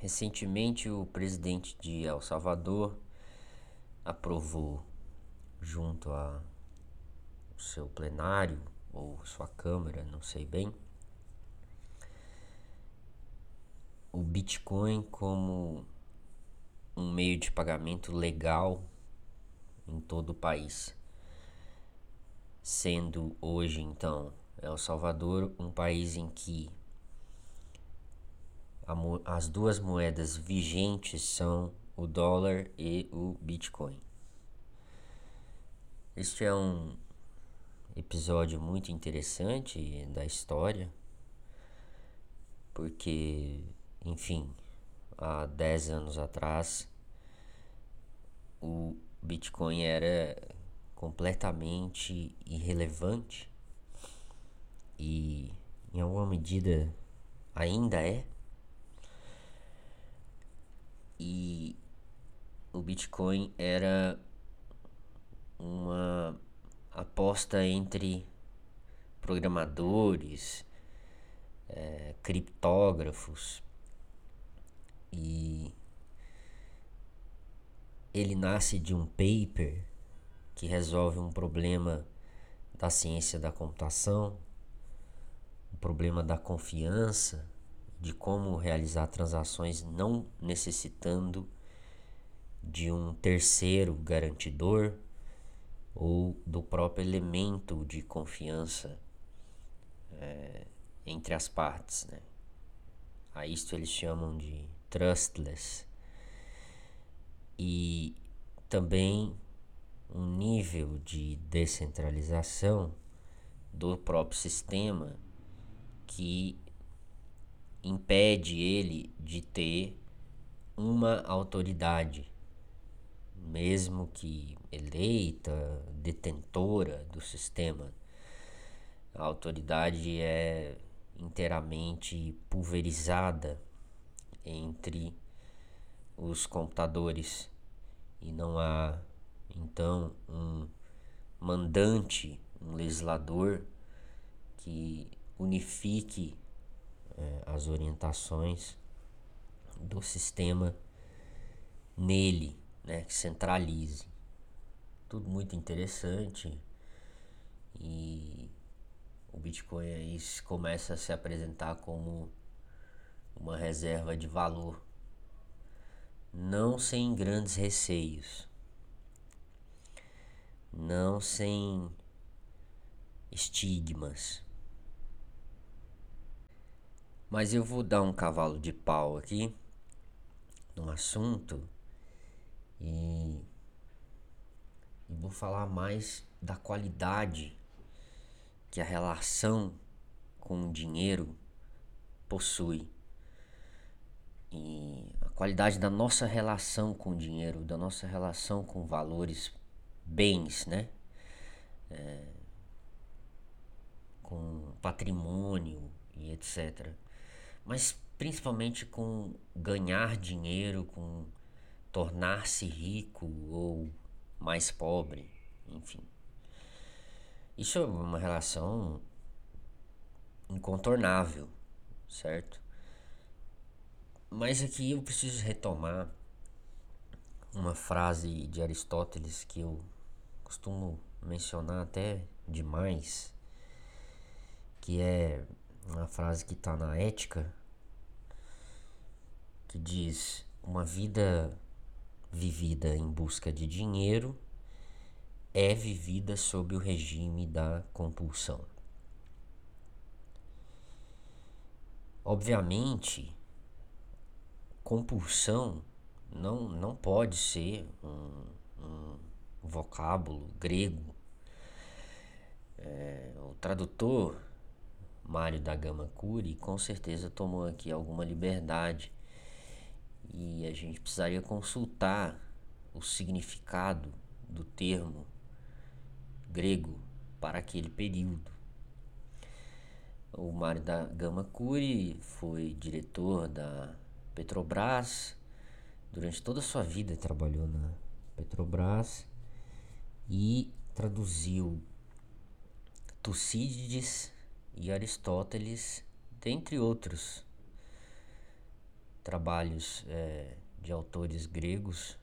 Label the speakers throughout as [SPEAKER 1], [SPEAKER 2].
[SPEAKER 1] Recentemente, o presidente de El Salvador aprovou, junto ao seu plenário ou sua câmara, não sei bem, o Bitcoin como um meio de pagamento legal em todo o país, sendo hoje então El Salvador um país em que as duas moedas vigentes são o dólar e o Bitcoin. Este é um episódio muito interessante da história, porque, enfim, há 10 anos atrás o Bitcoin era completamente irrelevante e, em alguma medida, ainda é. E o Bitcoin era uma aposta entre programadores, é, criptógrafos. E ele nasce de um paper que resolve um problema da ciência da computação, um problema da confiança de como realizar transações não necessitando de um terceiro garantidor ou do próprio elemento de confiança é, entre as partes. Né? A isto eles chamam de trustless. E também um nível de descentralização do próprio sistema que impede ele de ter uma autoridade, mesmo que eleita, detentora do sistema. A autoridade é inteiramente pulverizada entre os computadores e não há então um mandante, um legislador que unifique é, as orientações do sistema nele, né, que centralize. Tudo muito interessante e o Bitcoin aí começa a se apresentar como uma reserva de valor, não sem grandes receios, não sem estigmas. Mas eu vou dar um cavalo de pau aqui no assunto e, e vou falar mais da qualidade que a relação com o dinheiro possui. E a qualidade da nossa relação com o dinheiro, da nossa relação com valores, bens, né? É, com patrimônio e etc mas principalmente com ganhar dinheiro, com tornar-se rico ou mais pobre, enfim. Isso é uma relação incontornável, certo? Mas aqui eu preciso retomar uma frase de Aristóteles que eu costumo mencionar até demais, que é uma frase que está na Ética, que diz: Uma vida vivida em busca de dinheiro é vivida sob o regime da compulsão. Obviamente, compulsão não, não pode ser um, um vocábulo grego. É, o tradutor Mário da Gama Cury com certeza tomou aqui alguma liberdade e a gente precisaria consultar o significado do termo grego para aquele período. O Mário da Gama Cury foi diretor da Petrobras, durante toda a sua vida trabalhou na Petrobras e traduziu Tucídides e Aristóteles, dentre outros trabalhos é, de autores gregos.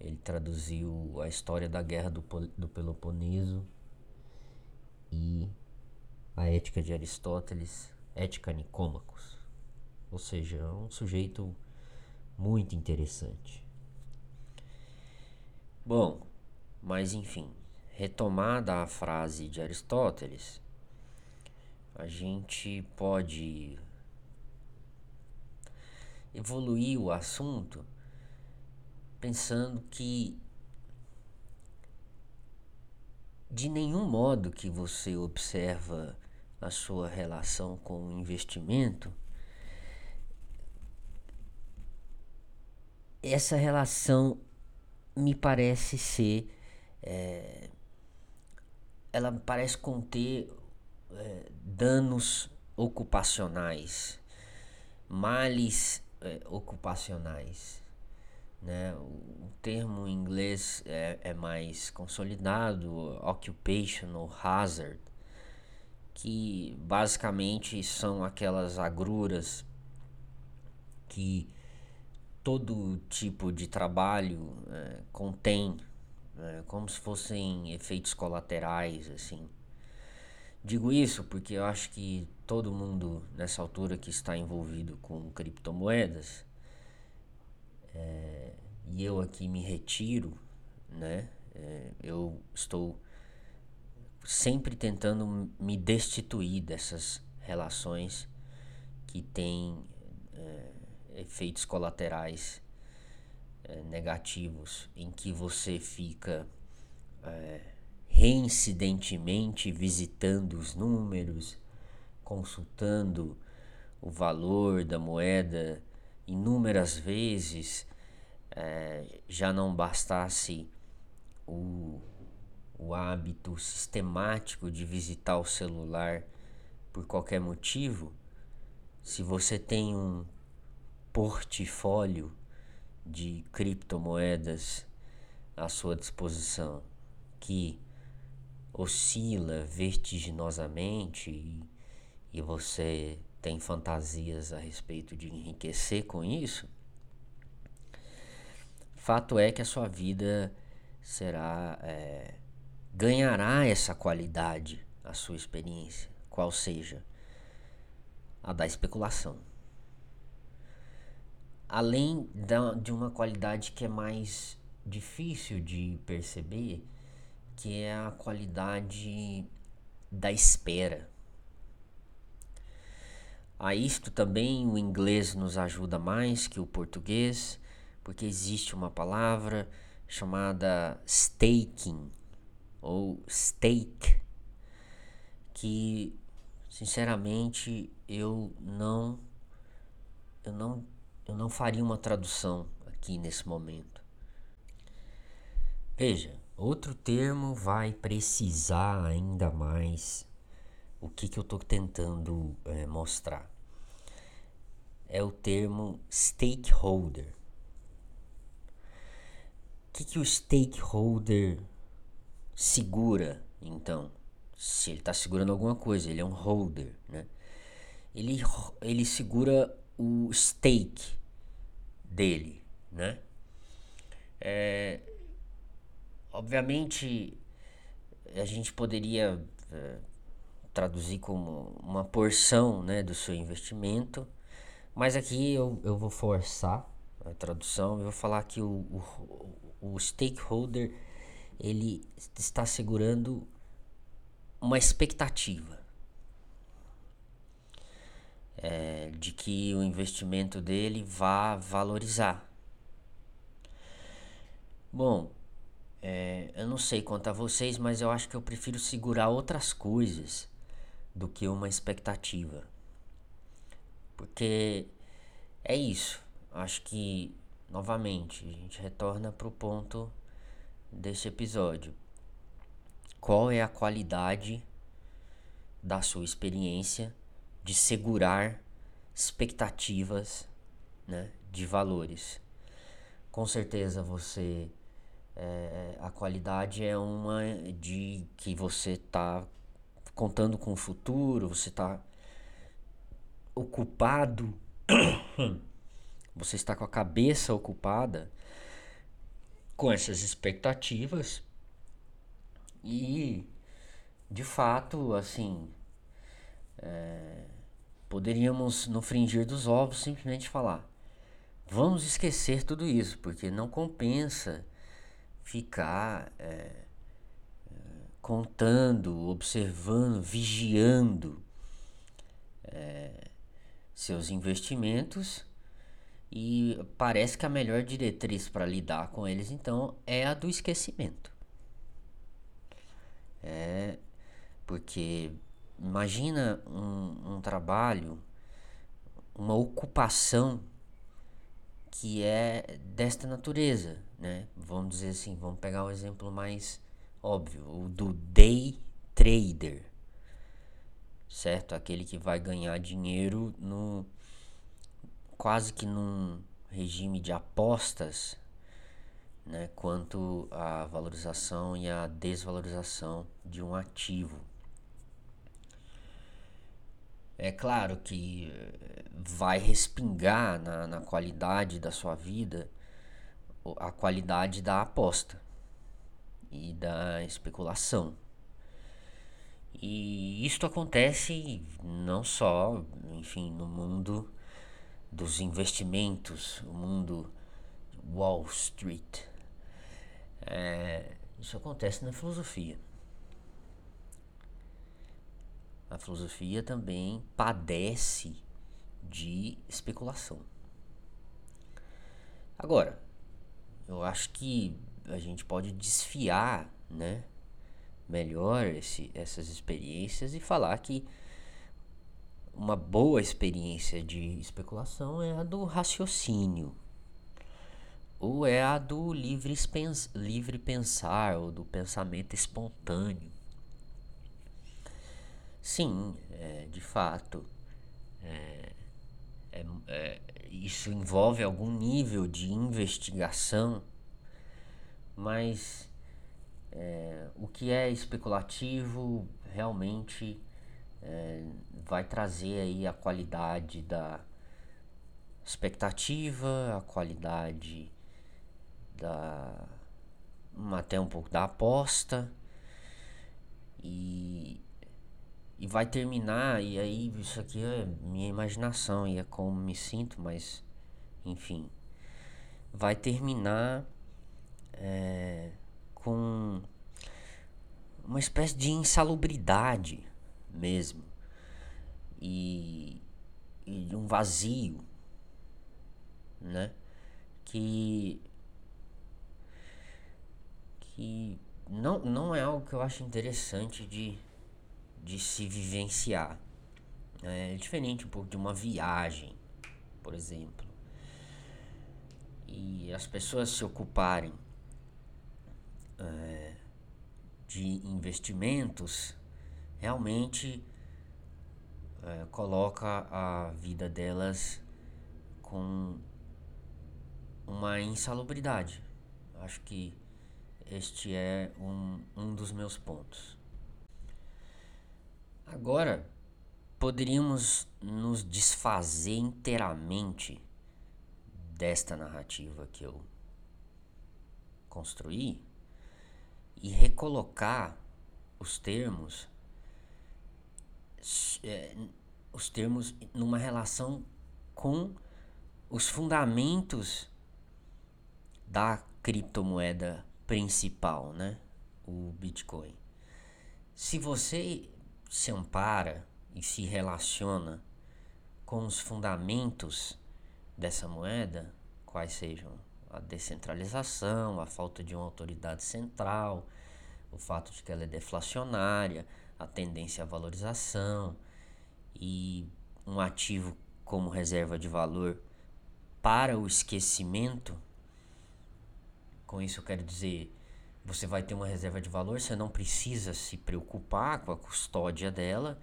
[SPEAKER 1] Ele traduziu a história da guerra do, do Peloponeso e a ética de Aristóteles, Ética Nicômacos. Ou seja, é um sujeito muito interessante. Bom, mas enfim, retomada a frase de Aristóteles, a gente pode evoluir o assunto pensando que de nenhum modo que você observa a sua relação com o investimento, essa relação me parece ser. É, ela parece conter é, danos ocupacionais, males é, ocupacionais. Né? O termo em inglês é, é mais consolidado, occupational hazard, que basicamente são aquelas agruras que todo tipo de trabalho é, contém, é, como se fossem efeitos colaterais, assim. Digo isso porque eu acho que todo mundo nessa altura que está envolvido com criptomoedas, é, e eu aqui me retiro, né? É, eu estou sempre tentando me destituir dessas relações que têm é, efeitos colaterais negativos, em que você fica reincidentemente visitando os números, consultando o valor da moeda inúmeras vezes, é, já não bastasse o, o hábito sistemático de visitar o celular por qualquer motivo, se você tem um portfólio de criptomoedas à sua disposição que oscila vertiginosamente e, e você tem fantasias a respeito de enriquecer com isso, fato é que a sua vida será é, ganhará essa qualidade a sua experiência, qual seja a da especulação. Além da, de uma qualidade que é mais difícil de perceber, que é a qualidade da espera. A isto também o inglês nos ajuda mais que o português, porque existe uma palavra chamada staking ou stake que sinceramente eu não eu não eu não faria uma tradução aqui nesse momento. Veja, Outro termo vai precisar ainda mais o que, que eu estou tentando é, mostrar. É o termo stakeholder. O que, que o stakeholder segura, então? Se ele está segurando alguma coisa, ele é um holder, né? Ele, ele segura o stake dele, né? É, Obviamente, a gente poderia é, traduzir como uma porção né, do seu investimento, mas aqui eu, eu vou forçar a tradução, eu vou falar que o, o, o stakeholder ele está segurando uma expectativa é, de que o investimento dele vá valorizar. Bom, é, eu não sei quanto a vocês, mas eu acho que eu prefiro segurar outras coisas do que uma expectativa. Porque é isso. Acho que, novamente, a gente retorna para o ponto desse episódio. Qual é a qualidade da sua experiência de segurar expectativas né, de valores? Com certeza você é, a qualidade é uma de que você está contando com o futuro, você está ocupado você está com a cabeça ocupada com essas expectativas. E de fato, assim, é, poderíamos no fringir dos ovos simplesmente falar: vamos esquecer tudo isso, porque não compensa ficar é, contando, observando, vigiando é, seus investimentos e parece que a melhor diretriz para lidar com eles então é a do esquecimento. É porque imagina um, um trabalho, uma ocupação que é desta natureza, né? Vamos dizer assim, vamos pegar um exemplo mais óbvio, o do day trader, certo? Aquele que vai ganhar dinheiro no quase que num regime de apostas, né, quanto à valorização e à desvalorização de um ativo. É claro que vai respingar na, na qualidade da sua vida a qualidade da aposta e da especulação. E isto acontece não só, enfim, no mundo dos investimentos, o mundo Wall Street. É, isso acontece na filosofia. A filosofia também padece de especulação. Agora, eu acho que a gente pode desfiar, né, melhor esse, essas experiências e falar que uma boa experiência de especulação é a do raciocínio, ou é a do livre, livre pensar, ou do pensamento espontâneo. Sim, é, de fato, é, é, é, isso envolve algum nível de investigação, mas é, o que é especulativo realmente é, vai trazer aí a qualidade da expectativa, a qualidade da até um pouco da aposta e e vai terminar e aí isso aqui é minha imaginação e é como me sinto mas enfim vai terminar é, com uma espécie de insalubridade mesmo e, e um vazio, né? Que que não, não é algo que eu acho interessante de, de se vivenciar. É diferente um pouco de uma viagem, por exemplo. E as pessoas se ocuparem é, de investimentos realmente é, coloca a vida delas com uma insalubridade. Acho que este é um, um dos meus pontos. Agora, poderíamos nos desfazer inteiramente desta narrativa que eu construí e recolocar os termos é, os termos numa relação com os fundamentos da criptomoeda principal, né? O Bitcoin. Se você se ampara e se relaciona com os fundamentos dessa moeda, quais sejam a descentralização, a falta de uma autoridade central, o fato de que ela é deflacionária, a tendência à valorização e um ativo como reserva de valor para o esquecimento. Com isso eu quero dizer, você vai ter uma reserva de valor, você não precisa se preocupar com a custódia dela.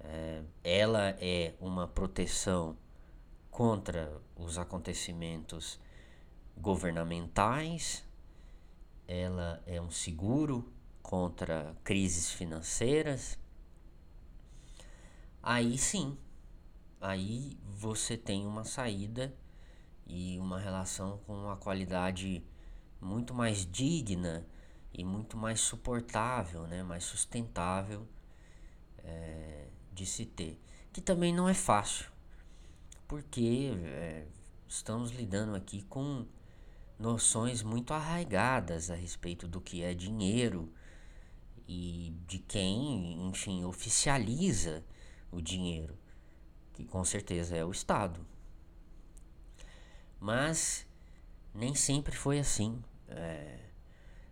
[SPEAKER 1] É, ela é uma proteção contra os acontecimentos governamentais, ela é um seguro contra crises financeiras, aí sim, aí você tem uma saída e uma relação com uma qualidade muito mais digna e muito mais suportável, né? mais sustentável é, de se ter. Que também não é fácil, porque é, estamos lidando aqui com noções muito arraigadas a respeito do que é dinheiro e de quem, enfim, oficializa o dinheiro, que com certeza é o Estado. Mas nem sempre foi assim. É,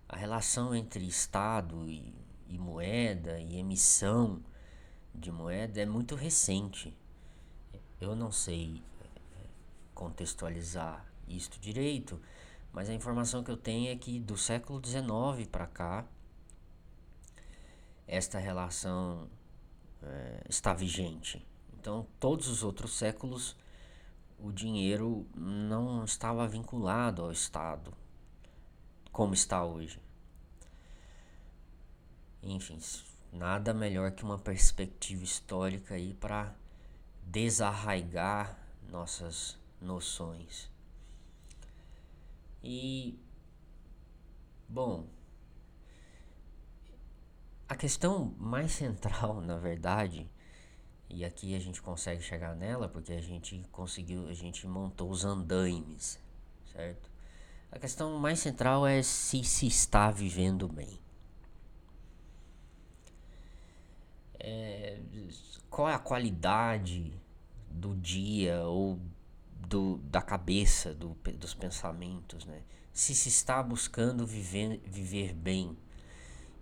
[SPEAKER 1] a relação entre Estado e, e moeda e emissão de moeda é muito recente. Eu não sei é, contextualizar isto direito, mas a informação que eu tenho é que do século XIX para cá, esta relação é, está vigente. Então, todos os outros séculos, o dinheiro não estava vinculado ao Estado, como está hoje. Enfim, nada melhor que uma perspectiva histórica aí para desarraigar nossas noções. E bom, a questão mais central, na verdade, e aqui a gente consegue chegar nela porque a gente conseguiu, a gente montou os andaimes, certo? A questão mais central é se se está vivendo bem. É, qual é a qualidade do dia ou do, da cabeça, do, dos pensamentos, né? Se se está buscando viver, viver bem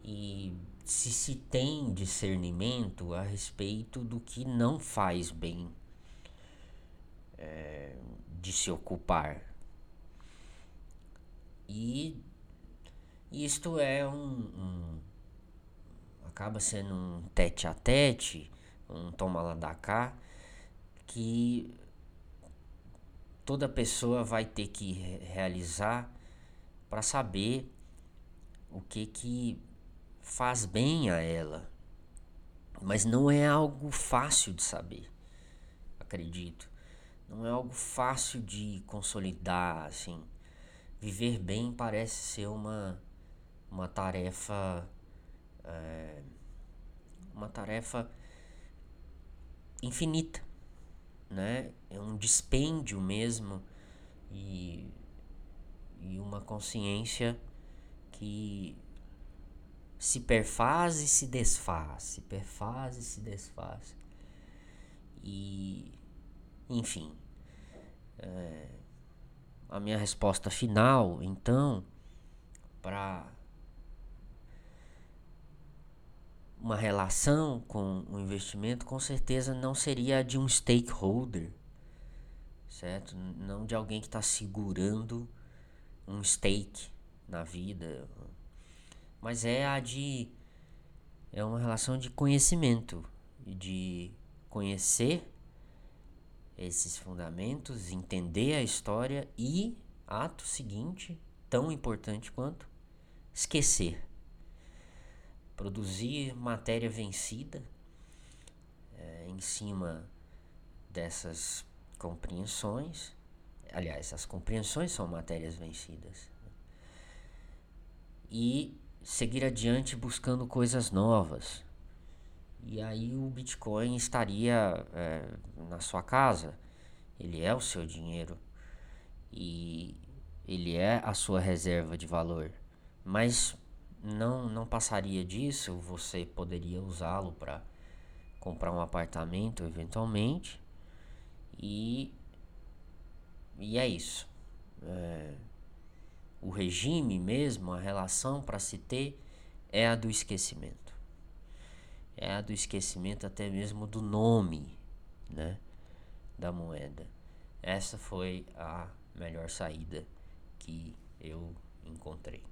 [SPEAKER 1] e se se tem discernimento a respeito do que não faz bem é, de se ocupar. E isto é um, um acaba sendo um tete a tete, um toma lá da cá, que toda pessoa vai ter que realizar para saber o que que faz bem a ela. Mas não é algo fácil de saber, acredito. Não é algo fácil de consolidar, assim. Viver bem parece ser uma, uma tarefa. É, uma tarefa infinita né? É um dispêndio mesmo e, e uma consciência que se perfaz e se desfaz, se perfaz e se desfaz. E, enfim, é, a minha resposta final, então, para uma relação com o investimento, com certeza não seria a de um stakeholder, certo? Não de alguém que está segurando um stake na vida, mas é a de é uma relação de conhecimento, de conhecer esses fundamentos, entender a história e ato seguinte, tão importante quanto esquecer produzir matéria vencida é, em cima dessas compreensões. Aliás, as compreensões são matérias vencidas. E seguir adiante buscando coisas novas. E aí o Bitcoin estaria é, na sua casa, ele é o seu dinheiro e ele é a sua reserva de valor. Mas não, não passaria disso, você poderia usá-lo para comprar um apartamento eventualmente. E, e é isso. É, o regime mesmo, a relação para se ter é a do esquecimento. É a do esquecimento até mesmo do nome né, da moeda. Essa foi a melhor saída que eu encontrei.